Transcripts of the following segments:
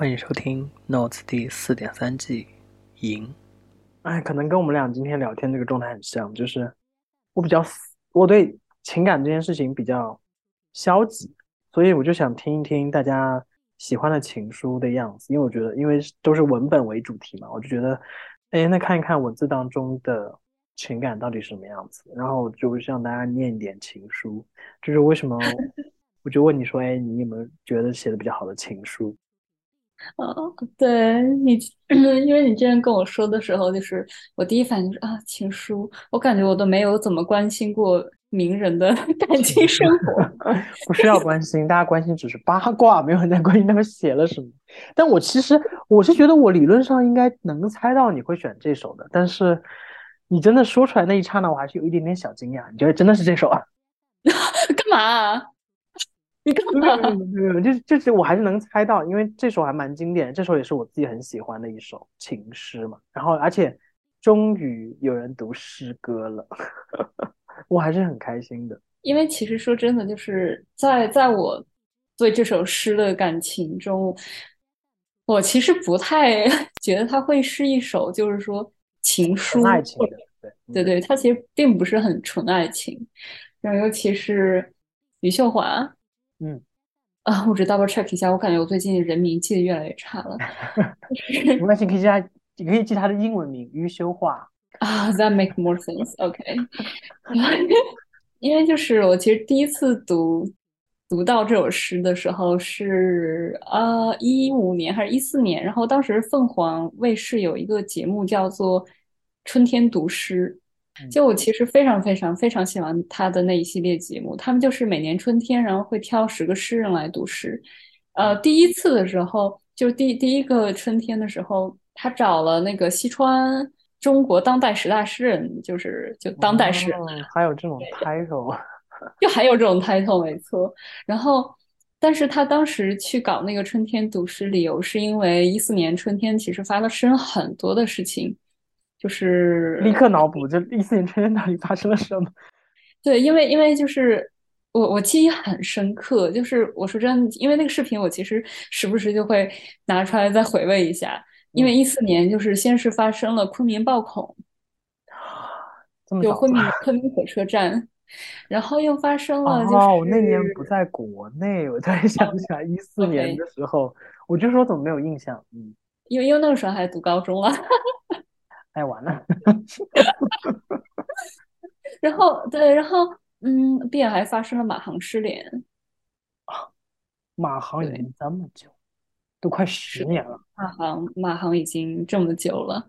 欢迎收听《Notes》第四点三季，赢。哎，可能跟我们俩今天聊天这个状态很像，就是我比较我对情感这件事情比较消极，所以我就想听一听大家喜欢的情书的样子，因为我觉得，因为都是文本为主题嘛，我就觉得，哎，那看一看文字当中的情感到底什么样子，然后就向大家念一点情书，就是为什么 我就问你说，哎，你有没有觉得写的比较好的情书？哦，对你，因为你之前跟我说的时候，就是我第一反应就是啊，情书。我感觉我都没有怎么关心过名人的 感情生活，不需要关心，大家关心只是八卦，没有人在关心他们写了什么。但我其实我是觉得，我理论上应该能猜到你会选这首的，但是你真的说出来那一刹那，我还是有一点点小惊讶。你觉得真的是这首啊？干嘛？你干嘛？没有，就是就是，我还是能猜到，因为这首还蛮经典，这首也是我自己很喜欢的一首情诗嘛。然后，而且终于有人读诗歌了，我还是很开心的。因为其实说真的，就是在在我对这首诗的感情中，我其实不太 觉得它会是一首，就是说情书，爱情的，对对对，它其实并不是很纯爱情。然后，尤其是余秀华。嗯 啊，我只 double check 一下，我感觉我最近人名记得越来越差了。没关系，可以记他，你可以记他的英文名于修华。啊，that make more sense。OK，因为就是我其实第一次读读到这首诗的时候是呃一五年还是一四年，然后当时凤凰卫视有一个节目叫做《春天读诗》。就我其实非常非常非常喜欢他的那一系列节目，他们就是每年春天，然后会挑十个诗人来读诗。呃，第一次的时候，就第第一个春天的时候，他找了那个西川中国当代十大诗人，就是就当代诗人，还有这种 title，就还有这种 title，没错。然后，但是他当时去搞那个春天读诗，理由是因为一四年春天其实发生很多的事情。就是立刻脑补，就一四年春天到底发生了什么？对，因为因为就是我我记忆很深刻，就是我说真，因为那个视频我其实时不时就会拿出来再回味一下。因为一四年就是先是发生了昆明暴恐，就昆明 昆明火车站，然后又发生了就是哦，那年不在国内，我突然想起来一四年的时候，我就说怎么没有印象？嗯，因为因为那个时候还读高中啊。太完了，然后对，然后嗯，并还发生了马航失联啊，马航已经这么久，都快十年了。马航马航已经这么久了，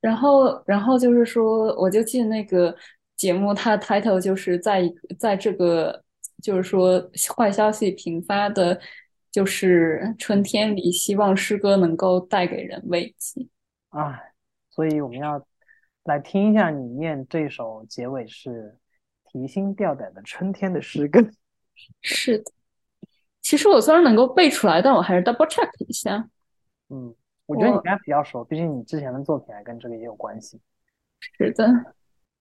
然后然后就是说，我就记得那个节目，它 title 就是在在这个就是说坏消息频发的，就是春天里，希望诗歌能够带给人慰藉。哎。所以我们要来听一下你念这首结尾是提心吊胆的春天的诗歌。是的，其实我虽然能够背出来，但我还是 double check 一下。嗯，我觉得你应该比较熟，毕竟你之前的作品还跟这个也有关系。是的，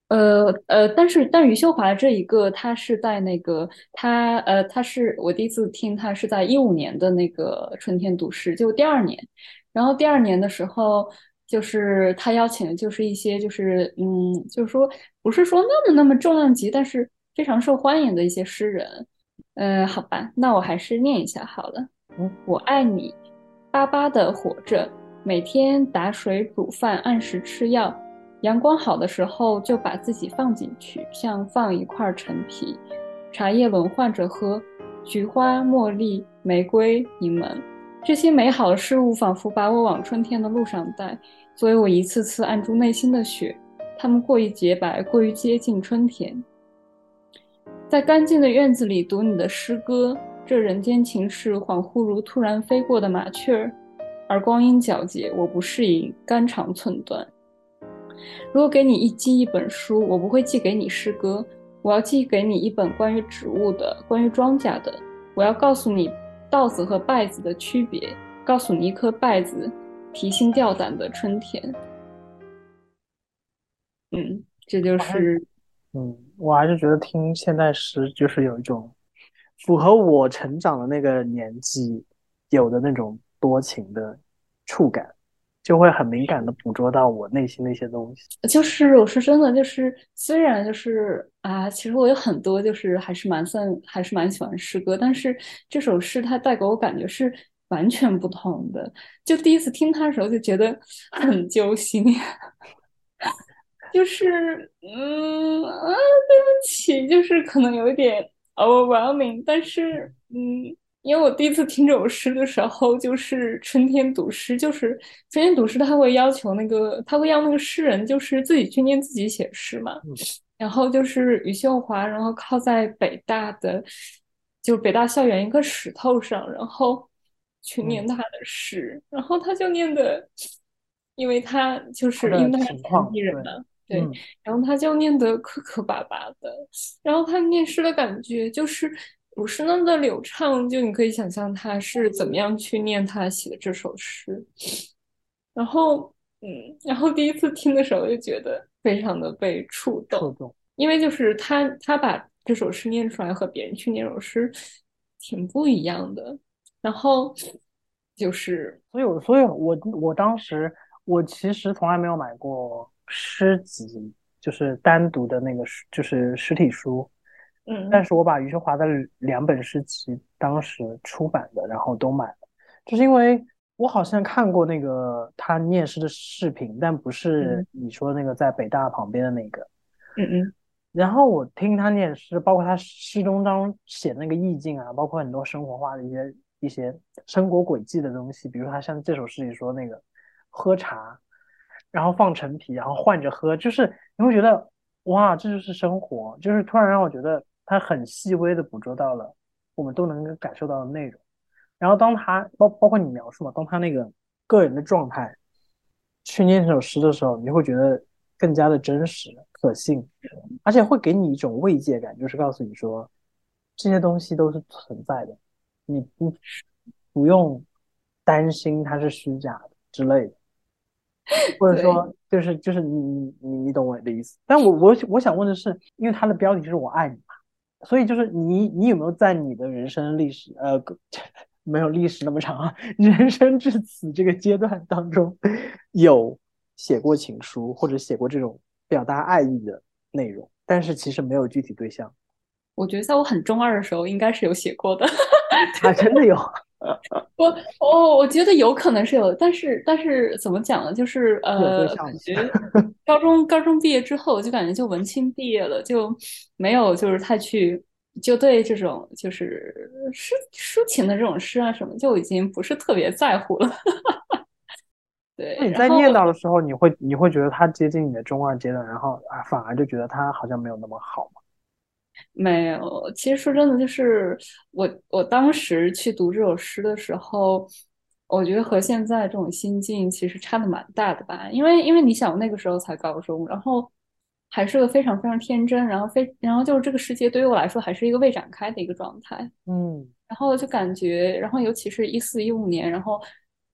呃呃，但是但余秀华这一个，他是在那个他呃，他是我第一次听他是在一五年的那个春天读诗，就第二年，然后第二年的时候。就是他邀请的，就是一些，就是嗯，就是说，不是说那么那么重量级，但是非常受欢迎的一些诗人。嗯，好吧，那我还是念一下好了。嗯，我爱你，巴巴的活着，每天打水煮饭，按时吃药。阳光好的时候，就把自己放进去，像放一块陈皮。茶叶轮换着喝，菊花、茉莉、玫瑰、柠檬。这些美好的事物仿佛把我往春天的路上带，作为我一次次按住内心的雪。它们过于洁白，过于接近春天。在干净的院子里读你的诗歌，这人间情事恍惚如突然飞过的麻雀儿，而光阴皎洁，我不适应，肝肠寸断。如果给你一寄一本书，我不会寄给你诗歌，我要寄给你一本关于植物的，关于庄稼的。我要告诉你。稻子和稗子的区别，告诉你一颗稗子提心吊胆的春天。嗯，这就是，嗯，我还是觉得听现代诗就是有一种符合我成长的那个年纪有的那种多情的触感，就会很敏感的捕捉到我内心的一些东西。就是我说真的，就是虽然就是啊，其实我有很多就是还是蛮算还是蛮喜欢诗歌，但是这首诗它带给我感觉是完全不同的。就第一次听它的时候就觉得 很揪心，就是嗯啊，对不起，就是可能有一点 overwhelming，但是嗯。因为我第一次听这首诗的时候，就是春天读诗，就是春天读诗，他会要求那个，他会让那个诗人就是自己去念自己写诗嘛。然后就是余秀华，然后靠在北大的，就是北大校园一个石头上，然后去念他的诗，然后他就念的，因为他就是因为他是残疾人嘛，对，然后他就念的磕磕巴巴的，然后他念诗的感觉就是。不是那么的流畅，就你可以想象他是怎么样去念他写的这首诗，然后，嗯，然后第一次听的时候就觉得非常的被触动，触动，因为就是他他把这首诗念出来和别人去念首诗挺不一样的，然后就是，所以，我所以，我我当时我其实从来没有买过诗集，就是单独的那个就是实体书。嗯，但是我把余秀华的两本诗集当时出版的，然后都买了，就是因为我好像看过那个他念诗的视频，但不是你说那个在北大旁边的那个，嗯嗯，然后我听他念诗，包括他诗中当写那个意境啊，包括很多生活化的一些一些生活轨迹的东西，比如他像这首诗里说那个喝茶，然后放陈皮，然后换着喝，就是你会觉得哇，这就是生活，就是突然让我觉得。他很细微的捕捉到了我们都能够感受到的内容，然后当他包包括你描述嘛，当他那个个人的状态去念这首诗的时候，你会觉得更加的真实可信，而且会给你一种慰藉感，就是告诉你说这些东西都是存在的，你不不用担心它是虚假的之类的，或者说就是就是你你你懂我的意思。但我我我想问的是，因为它的标题就是我爱你。所以就是你，你有没有在你的人生历史，呃，没有历史那么长啊，人生至此这个阶段当中，有写过情书或者写过这种表达爱意的内容，但是其实没有具体对象。我觉得在我很中二的时候，应该是有写过的。啊真的有？我哦我觉得有可能是有，但是但是怎么讲呢？就是呃，感觉 高中高中毕业之后，就感觉就文青毕业了，就没有就是太去就对这种就是诗抒情的这种诗啊什么，就已经不是特别在乎了。对，那你在念叨的时候，你会你会觉得它接近你的中二阶段，然后啊反而就觉得它好像没有那么好吗？没有，其实说真的，就是我我当时去读这首诗的时候，我觉得和现在这种心境其实差的蛮大的吧。因为因为你想，那个时候才高中，然后还是个非常非常天真，然后非然后就是这个世界对于我来说还是一个未展开的一个状态。嗯，然后就感觉，然后尤其是一四一五年，然后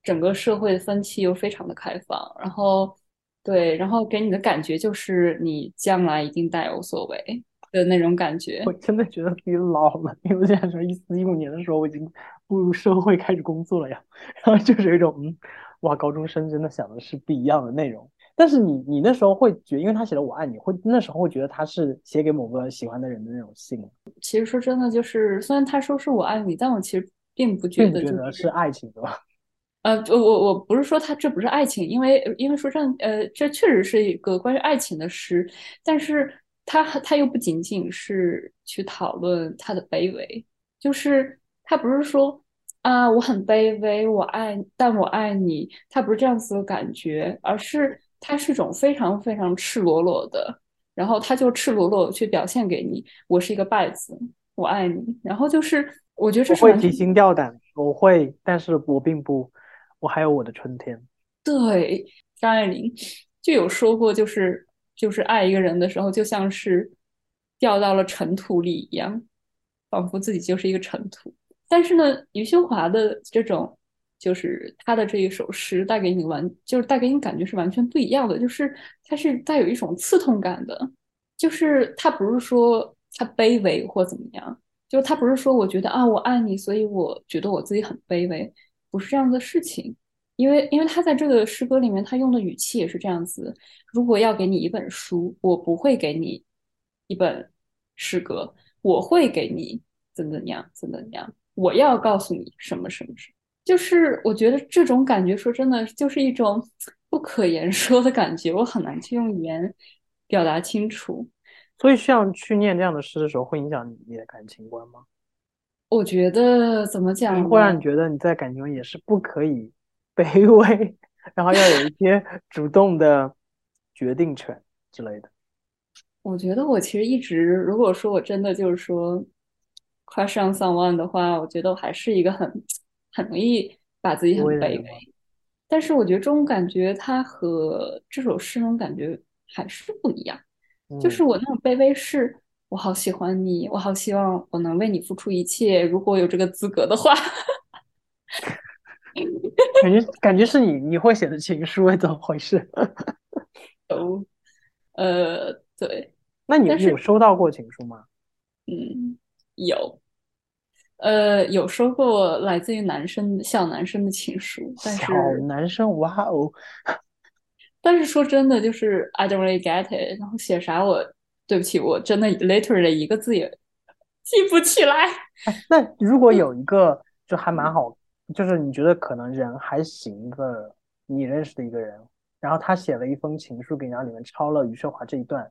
整个社会的风气又非常的开放，然后对，然后给你的感觉就是你将来一定大有所为。的那种感觉，我真的觉得自己老了，因为现在说一四一五年的时候，我已经步入社会开始工作了呀。然后就是一种，嗯，哇，高中生真的想的是不一样的内容。但是你你那时候会觉，因为他写的我爱你，会那时候会觉得他是写给某个喜欢的人的那种信。其实说真的，就是虽然他说是我爱你，但我其实并不觉得觉得是爱情，对吧？呃，我我不是说他这不是爱情，因为因为说真呃，这确实是一个关于爱情的诗，但是。他他又不仅仅是去讨论他的卑微，就是他不是说啊我很卑微，我爱但我爱你，他不是这样子的感觉，而是他是一种非常非常赤裸裸的，然后他就赤裸裸去表现给你，我是一个败子，我爱你，然后就是我觉得这是会提心吊胆，我会，但是我并不，我还有我的春天。对，张爱玲就有说过，就是。就是爱一个人的时候，就像是掉到了尘土里一样，仿佛自己就是一个尘土。但是呢，余秀华的这种，就是他的这一首诗带给你完，就是带给你感觉是完全不一样的。就是它是带有一种刺痛感的，就是他不是说他卑微或怎么样，就是他不是说我觉得啊我爱你，所以我觉得我自己很卑微，不是这样的事情，因为因为他在这个诗歌里面，他用的语气也是这样子。如果要给你一本书，我不会给你一本诗歌，我会给你怎怎样怎怎样。我要告诉你什么什么什么，就是我觉得这种感觉，说真的，就是一种不可言说的感觉，我很难去用语言表达清楚。所以，像去念这样的诗的时候，会影响你的感情观吗？我觉得怎么讲，会让你觉得你在感情中也是不可以卑微，然后要有一些主动的决定权之类的。我觉得我其实一直，如果说我真的就是说 crush on someone 的话，我觉得我还是一个很很容易把自己很卑微。但是我觉得这种感觉，它和这首诗那种感觉还是不一样。就是我那种卑微，是我好喜欢你，我好希望我能为你付出一切，如果有这个资格的话。感觉感觉是你你会写的情书，怎么回事？哦，呃，对。那你有收到过情书吗？嗯，有。呃，有收过来自于男生小男生的情书，但是小男生，哇哦。但是说真的，就是 I don't really get it。然后写啥，我对不起，我真的 literally 一个字也记不起来。那如果有一个就还蛮好，就是你觉得可能人还行的，你认识的一个人，然后他写了一封情书给你，然后里面抄了余秀华这一段，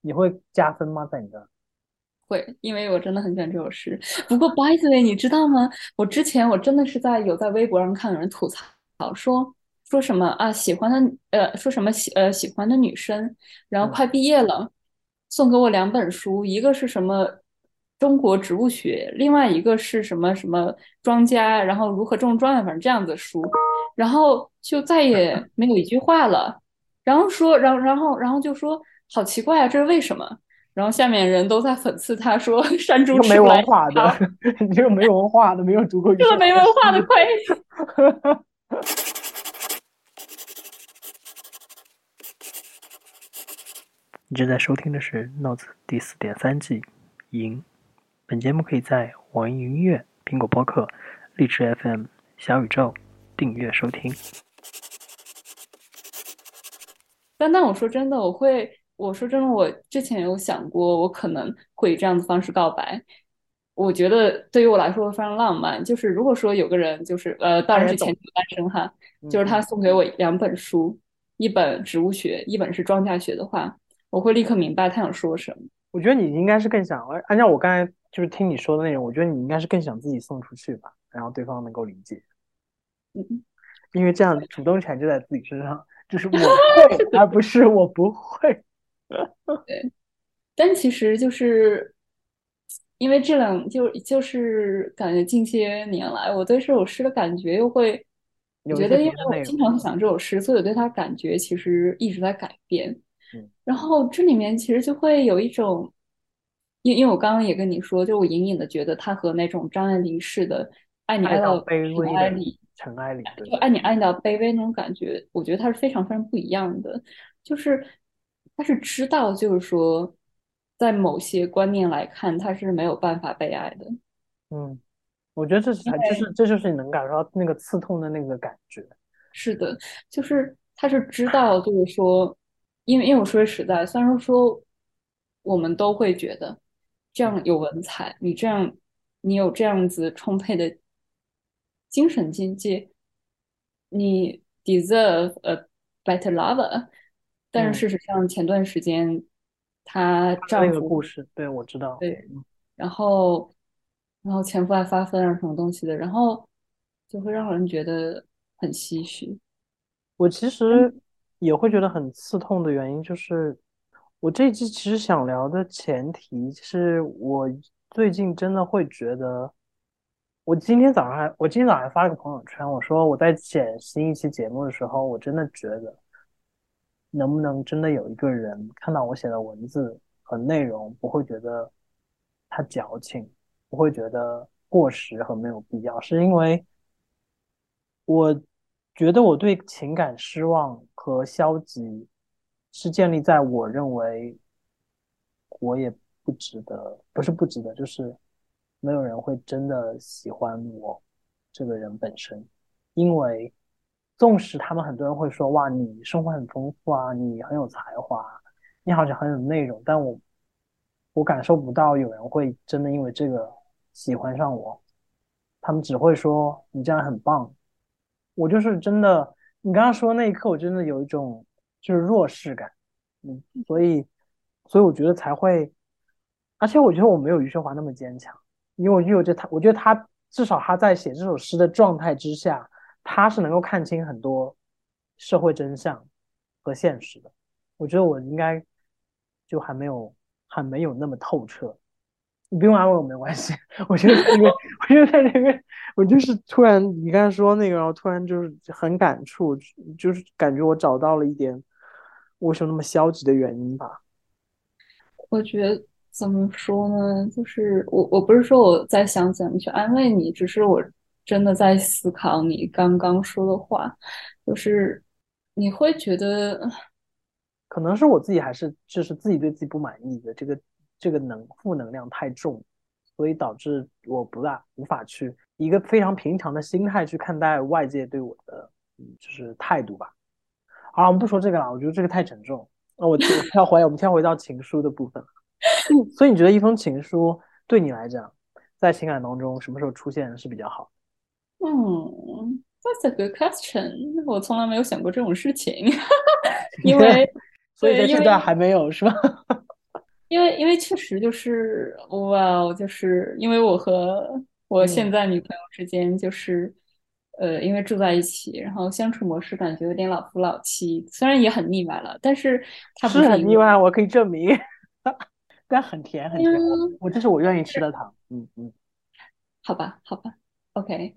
你会加分吗？在你的会，因为我真的很喜欢这首诗。不过 by the way，你知道吗？我之前我真的是在有在微博上看有人吐槽说。说什么啊？喜欢的呃，说什么喜呃喜欢的女生，然后快毕业了，送给我两本书，一个是什么中国植物学，另外一个是什么什么庄稼，然后如何种庄稼，反正这样子书，然后就再也没有一句话了。然后说，然后然后然后就说好奇怪啊，这是为什么？然后下面人都在讽刺他说 山猪没文化的，你这个没文化的，没有读过，这个没文化的亏。你正在收听的是《Notes》第四点三季《赢》。本节目可以在网易云音乐、苹果播客、荔枝 FM、小宇宙订阅收听。但但我说真的，我会我说真的，我之前有想过，我可能会以这样的方式告白。我觉得对于我来说非常浪漫。就是如果说有个人，就是呃，当然是前提单身哈，就是他送给我两本书，一本植物学，一本是庄稼学的话。我会立刻明白他想说什么。我觉得你应该是更想，按照我刚才就是听你说的内容，我觉得你应该是更想自己送出去吧，然后对方能够理解。嗯，因为这样主动权就在自己身上，就是我 会，而不是我不会。对，但其实就是因为这两就就是感觉近些年来，我对这首诗的感觉又会，我觉得因为我经常想这首诗，所以我对它感觉其实一直在改变。嗯然后这里面其实就会有一种，因因为我刚刚也跟你说，就我隐隐的觉得他和那种张爱玲式的爱你爱到卑微尘埃里，尘埃里，就爱你爱到卑微那种感觉，我觉得他是非常非常不一样的。就是他是知道，就是说，在某些观念来看，他是没有办法被爱的。嗯，我觉得这是就是这就是你能感受到那个刺痛的那个感觉。是的，就是他是知道，就是说。因为，因为我说实在，虽然说我们都会觉得这样有文采，你这样，你有这样子充沛的精神境界，你 deserve a better lover。但是事实上，前段时间她丈夫故事，对我知道，对，然后，然后前夫还发疯啊，什么东西的，然后就会让人觉得很唏嘘。我其实。也会觉得很刺痛的原因，就是我这一期其实想聊的前提是我最近真的会觉得，我今天早上还我今天早上还发了个朋友圈，我说我在剪新一期节目的时候，我真的觉得，能不能真的有一个人看到我写的文字和内容，不会觉得他矫情，不会觉得过时和没有必要，是因为我。觉得我对情感失望和消极，是建立在我认为我也不值得，不是不值得，就是没有人会真的喜欢我这个人本身。因为纵使他们很多人会说哇，你生活很丰富啊，你很有才华，你好像很有内容，但我我感受不到有人会真的因为这个喜欢上我，他们只会说你这样很棒。我就是真的，你刚刚说那一刻，我真的有一种就是弱势感，嗯，所以所以我觉得才会，而且我觉得我没有余秀华那么坚强，因为我觉得他，我觉得他至少他在写这首诗的状态之下，他是能够看清很多社会真相和现实的。我觉得我应该就还没有还没有那么透彻。你不用安慰我没关系，我觉得在这边，我觉得在这边，我就是突然你刚才说那个，然后突然就是很感触，就是感觉我找到了一点为什么那么消极的原因吧。我觉得怎么说呢？就是我我不是说我在想怎么去安慰你，只是我真的在思考你刚刚说的话，就是你会觉得，可能是我自己还是就是自己对自己不满意的这个。这个能负能量太重，所以导致我不大无法去一个非常平常的心态去看待外界对我的就是态度吧。好，我们不说这个了，我觉得这个太沉重。那我跳回，我们跳回到情书的部分。所以你觉得一封情书对你来讲，在情感当中什么时候出现是比较好？嗯，That's a good question。我从来没有想过这种事情，因为 所以在现在还没有是吧？因为因为确实就是哇，就是因为我和我现在女朋友之间就是，呃，因为住在一起，然后相处模式感觉有点老夫老妻，虽然也很腻歪了，但是他不是很腻歪，我可以证明，但很甜很甜，我这是我愿意吃的糖，嗯嗯，好吧好吧，OK，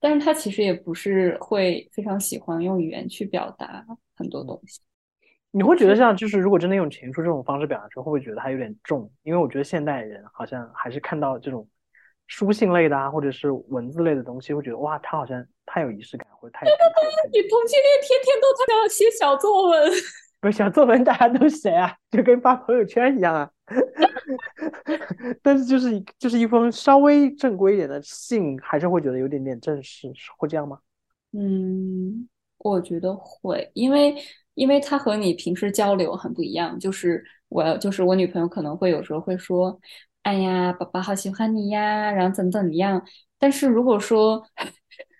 但是他其实也不是会非常喜欢用语言去表达很多东西。你会觉得像就是如果真的用情书这种方式表达出，会不会觉得它有点重？因为我觉得现代人好像还是看到这种书信类的啊，或者是文字类的东西，会觉得哇，他好像太有仪式感，或者太……对对对，同性恋天天都在要写小作文，不是小作文大家都写啊，就跟发朋友圈一样啊。但是就是就是一封稍微正规一点的信，还是会觉得有点点正式，会这样吗？嗯，我觉得会，因为。因为他和你平时交流很不一样，就是我，就是我女朋友可能会有时候会说，哎呀，宝宝好喜欢你呀，然后怎么怎么样。但是如果说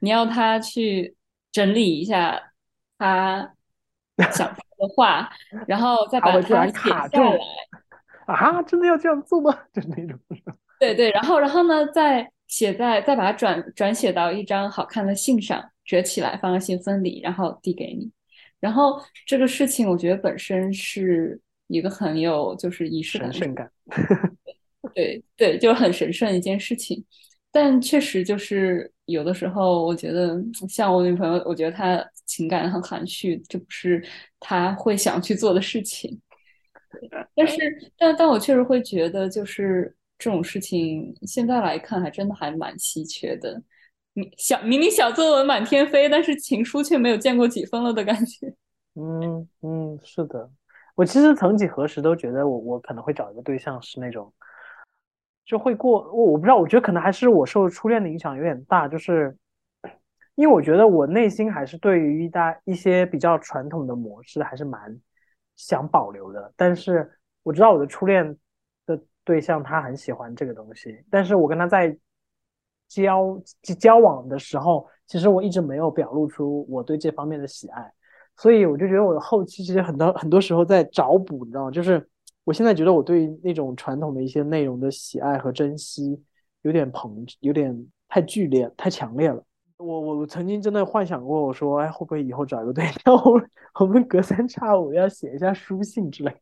你要他去整理一下他想说的话，然后再把它写下来，啊，真的要这样做吗？就是那种。对对，然后然后呢，再写在，再把它转转写到一张好看的信上，折起来放在信封里，然后递给你。然后这个事情，我觉得本身是一个很有就是仪式感，神圣感对对，就很神圣一件事情。但确实就是有的时候，我觉得像我女朋友，我觉得她情感很含蓄，这不是她会想去做的事情。但是，但但我确实会觉得，就是这种事情现在来看，还真的还蛮稀缺的。小明明小作文满天飞，但是情书却没有见过几封了的感觉。嗯嗯，是的，我其实曾几何时都觉得我我可能会找一个对象是那种，就会过我我不知道，我觉得可能还是我受初恋的影响有点大，就是因为我觉得我内心还是对于一大一些比较传统的模式还是蛮想保留的，但是我知道我的初恋的对象他很喜欢这个东西，但是我跟他在。交交往的时候，其实我一直没有表露出我对这方面的喜爱，所以我就觉得我的后期其实很多很多时候在找补，你知道吗？就是我现在觉得我对那种传统的一些内容的喜爱和珍惜有点膨，有点太剧烈、太强烈了。我我曾经真的幻想过，我说，哎，会不会以后找一个对 象，我们隔三差五要写一下书信之类？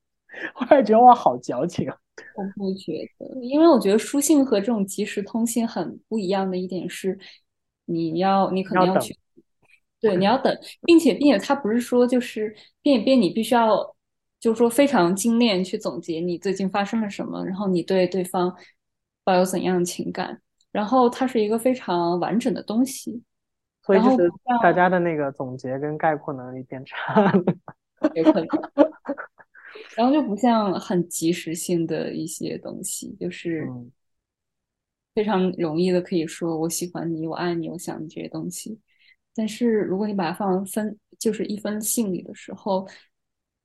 后来觉得哇，好矫情啊。我不觉得，因为我觉得书信和这种即时通信很不一样的一点是，你要你可能要去，对，你要等，并且并且它不是说就是变变，你必须要就是说非常精炼去总结你最近发生了什么，然后你对对方抱有怎样的情感，然后它是一个非常完整的东西，所以就是大家的那个总结跟概括能力变差了，有可能。然后就不像很及时性的一些东西，就是非常容易的可以说我喜欢你，我爱你，我想你这些东西。但是如果你把它放分，就是一封信里的时候，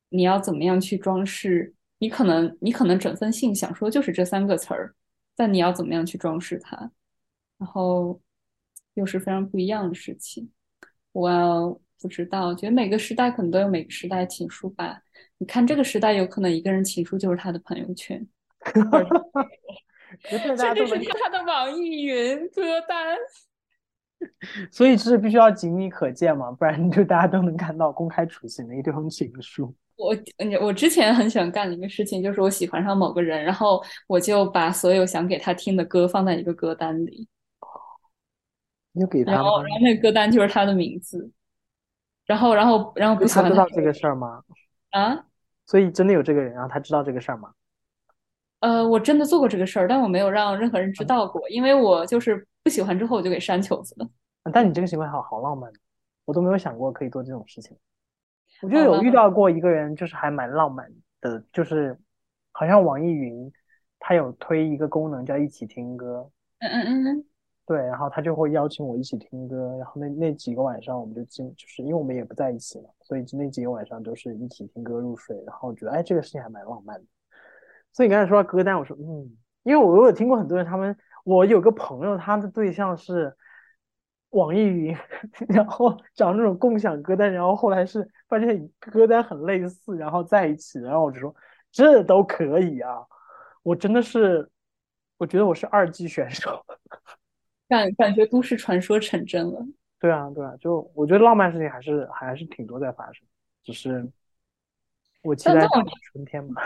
你要怎么样去装饰？你可能你可能整封信想说就是这三个词儿，但你要怎么样去装饰它？然后又是非常不一样的事情。我不知道，觉得每个时代可能都有每个时代情书吧。你看这个时代，有可能一个人情书就是他的朋友圈，甚至是他的网易云歌单。所以这是必须要仅你可见嘛，不然就大家都能看到公开处刑的一封情书。我我之前很喜欢干的一个事情，就是我喜欢上某个人，然后我就把所有想给他听的歌放在一个歌单里。你就给他，然后然后那个歌单就是他的名字。然后然后然后不喜欢他知道这个事儿吗？啊？所以真的有这个人，然后他知道这个事儿吗？呃，我真的做过这个事儿，但我没有让任何人知道过，因为我就是不喜欢之后我就给删球子了。但你这个行为好好浪漫，我都没有想过可以做这种事情。我就有遇到过一个人，就是还蛮浪漫的，就是好像网易云他有推一个功能叫一起听歌。嗯嗯嗯。对，然后他就会邀请我一起听歌，然后那那几个晚上我们就进，就是因为我们也不在一起嘛，所以就那几个晚上都是一起听歌入睡。然后我觉得，哎，这个事情还蛮浪漫的。所以你刚才说到歌单，我说，嗯，因为我我有听过很多人，他们我有个朋友，他的对象是网易云，然后找那种共享歌单，然后后来是发现歌单很类似，然后在一起，然后我就说这都可以啊，我真的是，我觉得我是二级选手。感感觉都市传说成真了。对啊，对啊，就我觉得浪漫事情还是还是挺多在发生，只是我期待春天嘛。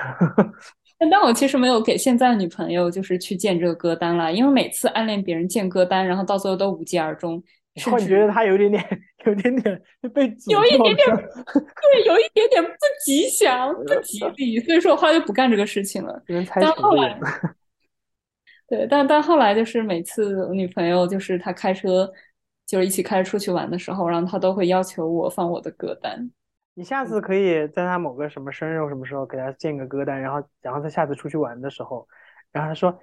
但我其实没有给现在的女朋友就是去建这个歌单了，因为每次暗恋别人建歌单，然后到最后都无疾而终。然后你觉得他有点点，有点点被有一点点，对，有一点点不吉祥、不吉利，所以说我后来就不干这个事情了。但后来。对，但但后来就是每次我女朋友就是她开车，就是一起开车出去玩的时候，然后她都会要求我放我的歌单。你下次可以在她某个什么生日或什么时候给她建个歌单，然后然后她下次出去玩的时候，然后她说：“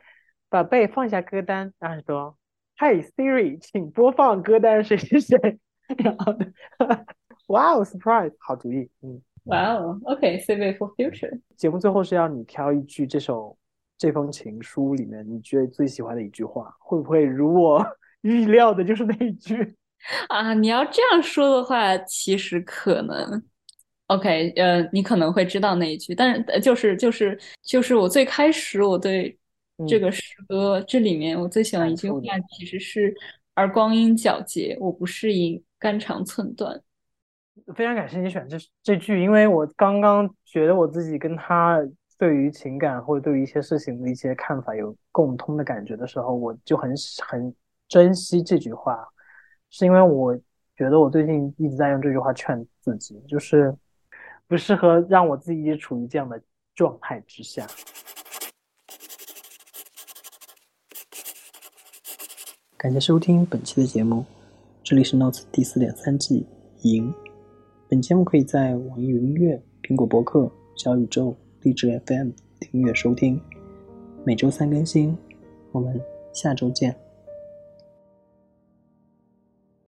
宝贝，放下歌单。”然后说：“Hey Siri，请播放歌单谁谁谁。”然后 哇哦，surprise，好主意，嗯，哇哦，OK，save it for future。节目最后是要你挑一句这首。这封情书里面，你觉得最喜欢的一句话，会不会如我 预料的，就是那一句 啊？你要这样说的话，其实可能，OK，呃，你可能会知道那一句，但是就是就是就是我最开始我对这个诗歌这里面我最喜欢一句话，其实是“而光阴皎洁，我不适应肝肠寸断”。非常感谢你选这这句，因为我刚刚觉得我自己跟他。对于情感或者对于一些事情的一些看法有共通的感觉的时候，我就很很珍惜这句话，是因为我觉得我最近一直在用这句话劝自己，就是不适合让我自己也处于这样的状态之下。感谢收听本期的节目，这里是 Notes 第四点三季赢。本节目可以在网易云音乐、苹果播客、小宇宙。荔枝 FM 订阅收听，每周三更新，我们下周见。